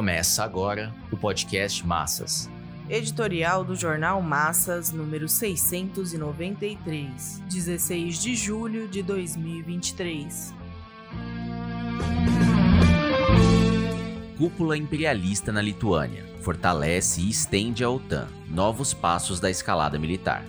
Começa agora o podcast Massas. Editorial do Jornal Massas, número 693, 16 de julho de 2023. Cúpula imperialista na Lituânia fortalece e estende a OTAN. Novos passos da escalada militar.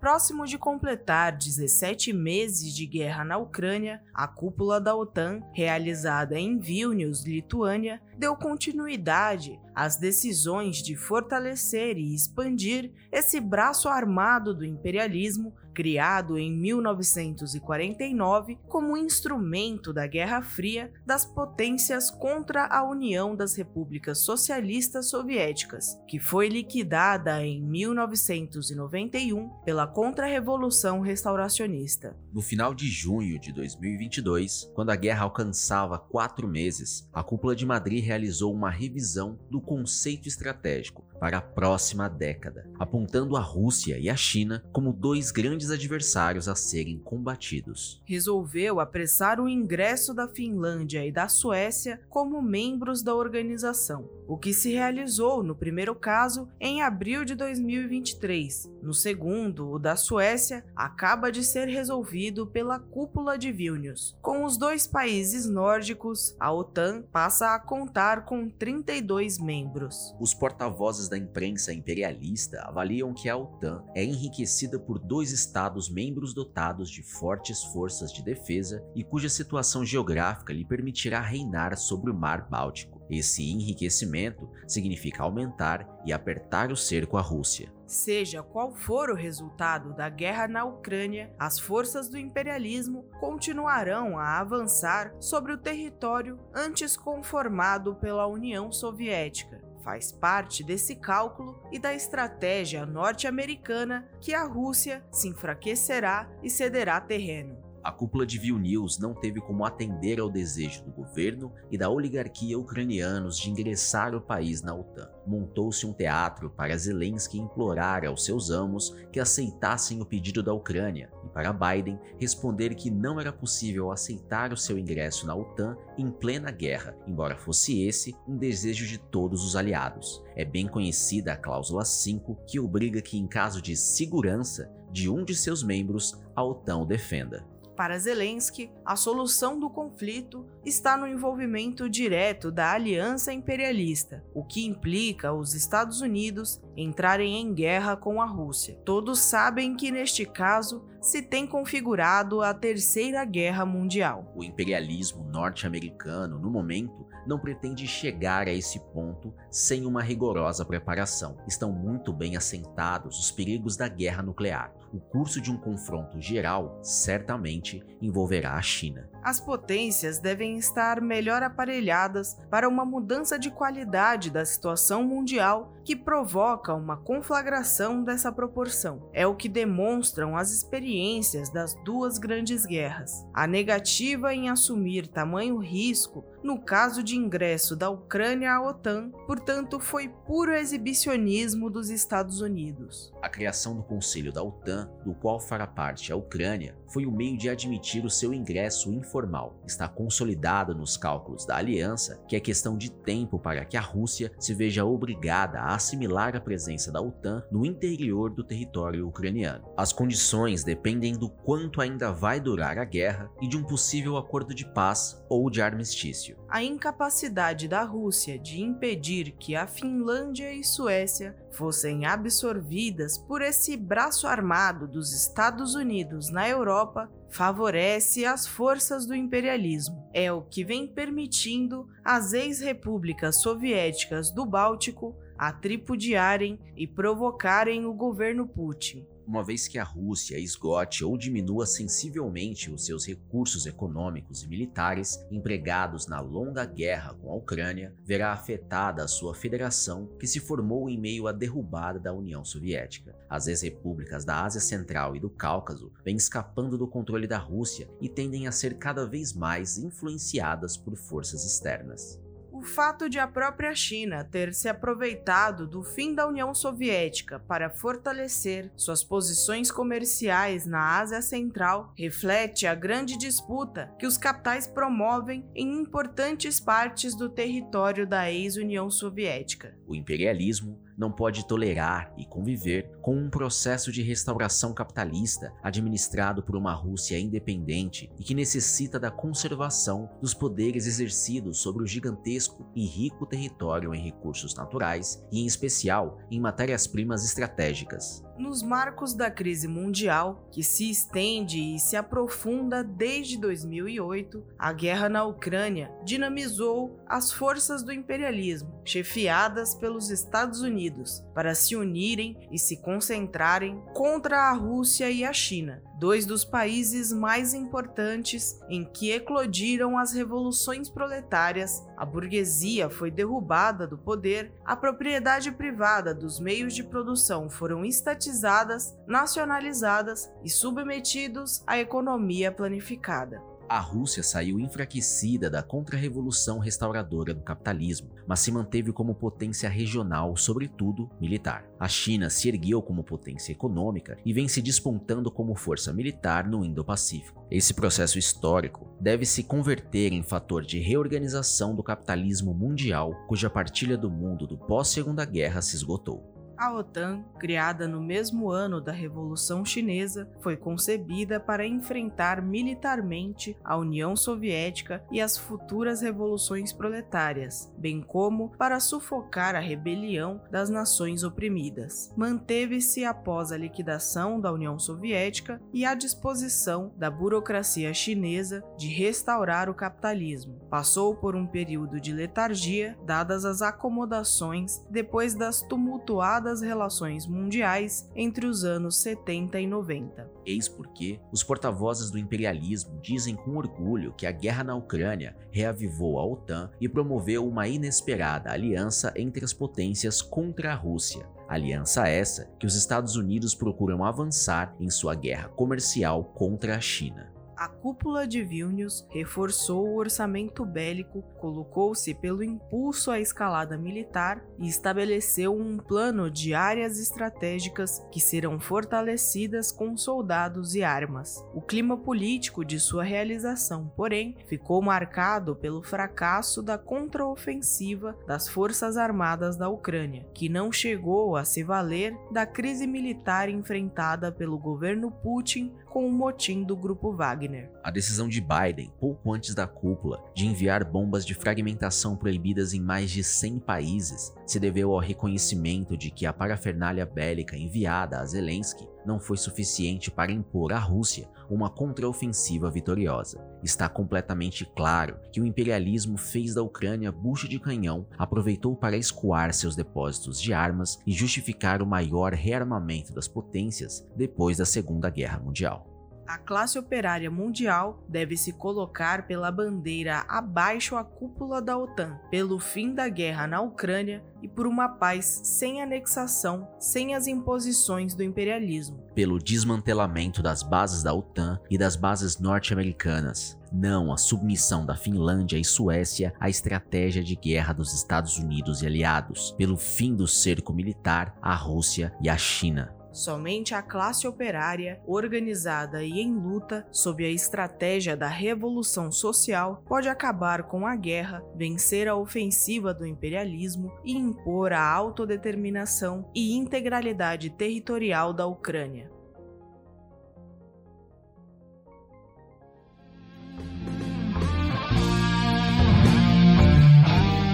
Próximo de completar 17 meses de guerra na Ucrânia, a cúpula da OTAN, realizada em Vilnius, Lituânia, deu continuidade às decisões de fortalecer e expandir esse braço armado do imperialismo criado em 1949 como instrumento da Guerra Fria das potências contra a União das Repúblicas Socialistas Soviéticas, que foi liquidada em 1991 pela Contra-Revolução Restauracionista. No final de junho de 2022, quando a guerra alcançava quatro meses, a Cúpula de Madrid realizou uma revisão do conceito estratégico para a próxima década, apontando a Rússia e a China como dois grandes adversários a serem combatidos. Resolveu apressar o ingresso da Finlândia e da Suécia como membros da organização, o que se realizou no primeiro caso em abril de 2023. No segundo, o da Suécia, acaba de ser resolvido pela cúpula de Vilnius. Com os dois países nórdicos, a OTAN passa a contar com 32 membros. Os porta-vozes da imprensa imperialista avaliam que a OTAN é enriquecida por dois estados membros dotados de fortes forças de defesa e cuja situação geográfica lhe permitirá reinar sobre o Mar Báltico. Esse enriquecimento significa aumentar e apertar o cerco à Rússia. Seja qual for o resultado da guerra na Ucrânia, as forças do imperialismo continuarão a avançar sobre o território antes conformado pela União Soviética faz parte desse cálculo e da estratégia norte-americana que a Rússia se enfraquecerá e cederá terreno. A cúpula de Vilnius não teve como atender ao desejo do governo e da oligarquia ucranianos de ingressar o país na OTAN. Montou-se um teatro para Zelensky implorar aos seus amos que aceitassem o pedido da Ucrânia e para Biden responder que não era possível aceitar o seu ingresso na OTAN em plena guerra, embora fosse esse um desejo de todos os aliados. É bem conhecida a cláusula 5 que obriga que em caso de segurança de um de seus membros, a OTAN o defenda. Para Zelensky, a solução do conflito está no envolvimento direto da aliança imperialista, o que implica os Estados Unidos entrarem em guerra com a Rússia. Todos sabem que neste caso se tem configurado a Terceira Guerra Mundial. O imperialismo norte-americano, no momento, não pretende chegar a esse ponto sem uma rigorosa preparação. Estão muito bem assentados os perigos da guerra nuclear. O curso de um confronto geral certamente envolverá a China. As potências devem estar melhor aparelhadas para uma mudança de qualidade da situação mundial que provoca uma conflagração dessa proporção. É o que demonstram as experiências das duas grandes guerras. A negativa em assumir tamanho risco no caso de ingresso da Ucrânia à OTAN, portanto, foi puro exibicionismo dos Estados Unidos. A criação do Conselho da OTAN, do qual fará parte a Ucrânia, foi o meio de admitir o seu ingresso informal. Está consolidado nos cálculos da aliança que é questão de tempo para que a Rússia se veja obrigada a assimilar a presença da OTAN no interior do território ucraniano. As condições dependem do quanto ainda vai durar a guerra e de um possível acordo de paz ou de armistício. A incapacidade da Rússia de impedir que a Finlândia e Suécia fossem absorvidas por esse braço armado dos Estados Unidos na Europa favorece as forças do imperialismo. É o que vem permitindo às ex-repúblicas soviéticas do Báltico a tripudiarem e provocarem o governo Putin uma vez que a Rússia esgote ou diminua sensivelmente os seus recursos econômicos e militares empregados na longa guerra com a Ucrânia, verá afetada a sua federação que se formou em meio à derrubada da União Soviética. As ex-repúblicas da Ásia Central e do Cáucaso vêm escapando do controle da Rússia e tendem a ser cada vez mais influenciadas por forças externas. O fato de a própria China ter se aproveitado do fim da União Soviética para fortalecer suas posições comerciais na Ásia Central reflete a grande disputa que os capitais promovem em importantes partes do território da ex-União Soviética. O imperialismo não pode tolerar e conviver com um processo de restauração capitalista administrado por uma Rússia independente e que necessita da conservação dos poderes exercidos sobre o gigantesco e rico território em recursos naturais e, em especial, em matérias-primas estratégicas nos marcos da crise mundial, que se estende e se aprofunda desde 2008, a guerra na Ucrânia dinamizou as forças do imperialismo, chefiadas pelos Estados Unidos, para se unirem e se concentrarem contra a Rússia e a China, dois dos países mais importantes em que eclodiram as revoluções proletárias, a burguesia foi derrubada do poder, a propriedade privada dos meios de produção foram estatizadas, nacionalizadas e submetidos à economia planificada a Rússia saiu enfraquecida da contra-revolução restauradora do capitalismo, mas se manteve como potência regional, sobretudo militar. A China se ergueu como potência econômica e vem se despontando como força militar no Indo-Pacífico. Esse processo histórico deve se converter em fator de reorganização do capitalismo mundial, cuja partilha do mundo do pós-Segunda Guerra se esgotou. A OTAN, criada no mesmo ano da Revolução Chinesa, foi concebida para enfrentar militarmente a União Soviética e as futuras revoluções proletárias, bem como para sufocar a rebelião das nações oprimidas. Manteve-se após a liquidação da União Soviética e à disposição da burocracia chinesa de restaurar o capitalismo. Passou por um período de letargia, dadas as acomodações depois das tumultuadas das relações mundiais entre os anos 70 e 90. Eis porque os porta-vozes do imperialismo dizem com orgulho que a guerra na Ucrânia reavivou a OTAN e promoveu uma inesperada aliança entre as potências contra a Rússia. Aliança essa que os Estados Unidos procuram avançar em sua guerra comercial contra a China a cúpula de Vilnius reforçou o orçamento bélico, colocou-se pelo impulso à escalada militar e estabeleceu um plano de áreas estratégicas que serão fortalecidas com soldados e armas. O clima político de sua realização, porém, ficou marcado pelo fracasso da contraofensiva das Forças Armadas da Ucrânia, que não chegou a se valer da crise militar enfrentada pelo governo Putin com o motim do grupo Wagner. A decisão de Biden, pouco antes da cúpula, de enviar bombas de fragmentação proibidas em mais de 100 países se deveu ao reconhecimento de que a parafernália bélica enviada a Zelensky não foi suficiente para impor à Rússia uma contraofensiva vitoriosa. Está completamente claro que o imperialismo fez da Ucrânia bucha de canhão, aproveitou para escoar seus depósitos de armas e justificar o maior rearmamento das potências depois da Segunda Guerra Mundial. A classe operária mundial deve se colocar pela bandeira abaixo a cúpula da OTAN, pelo fim da guerra na Ucrânia e por uma paz sem anexação, sem as imposições do imperialismo. Pelo desmantelamento das bases da OTAN e das bases norte-americanas. Não a submissão da Finlândia e Suécia à estratégia de guerra dos Estados Unidos e aliados. Pelo fim do cerco militar à Rússia e à China Somente a classe operária, organizada e em luta sob a estratégia da revolução social, pode acabar com a guerra, vencer a ofensiva do imperialismo e impor a autodeterminação e integralidade territorial da Ucrânia.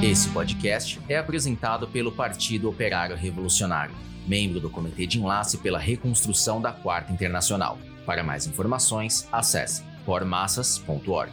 Esse podcast é apresentado pelo Partido Operário Revolucionário membro do Comitê de Enlace pela Reconstrução da Quarta Internacional. Para mais informações, acesse formassas.org.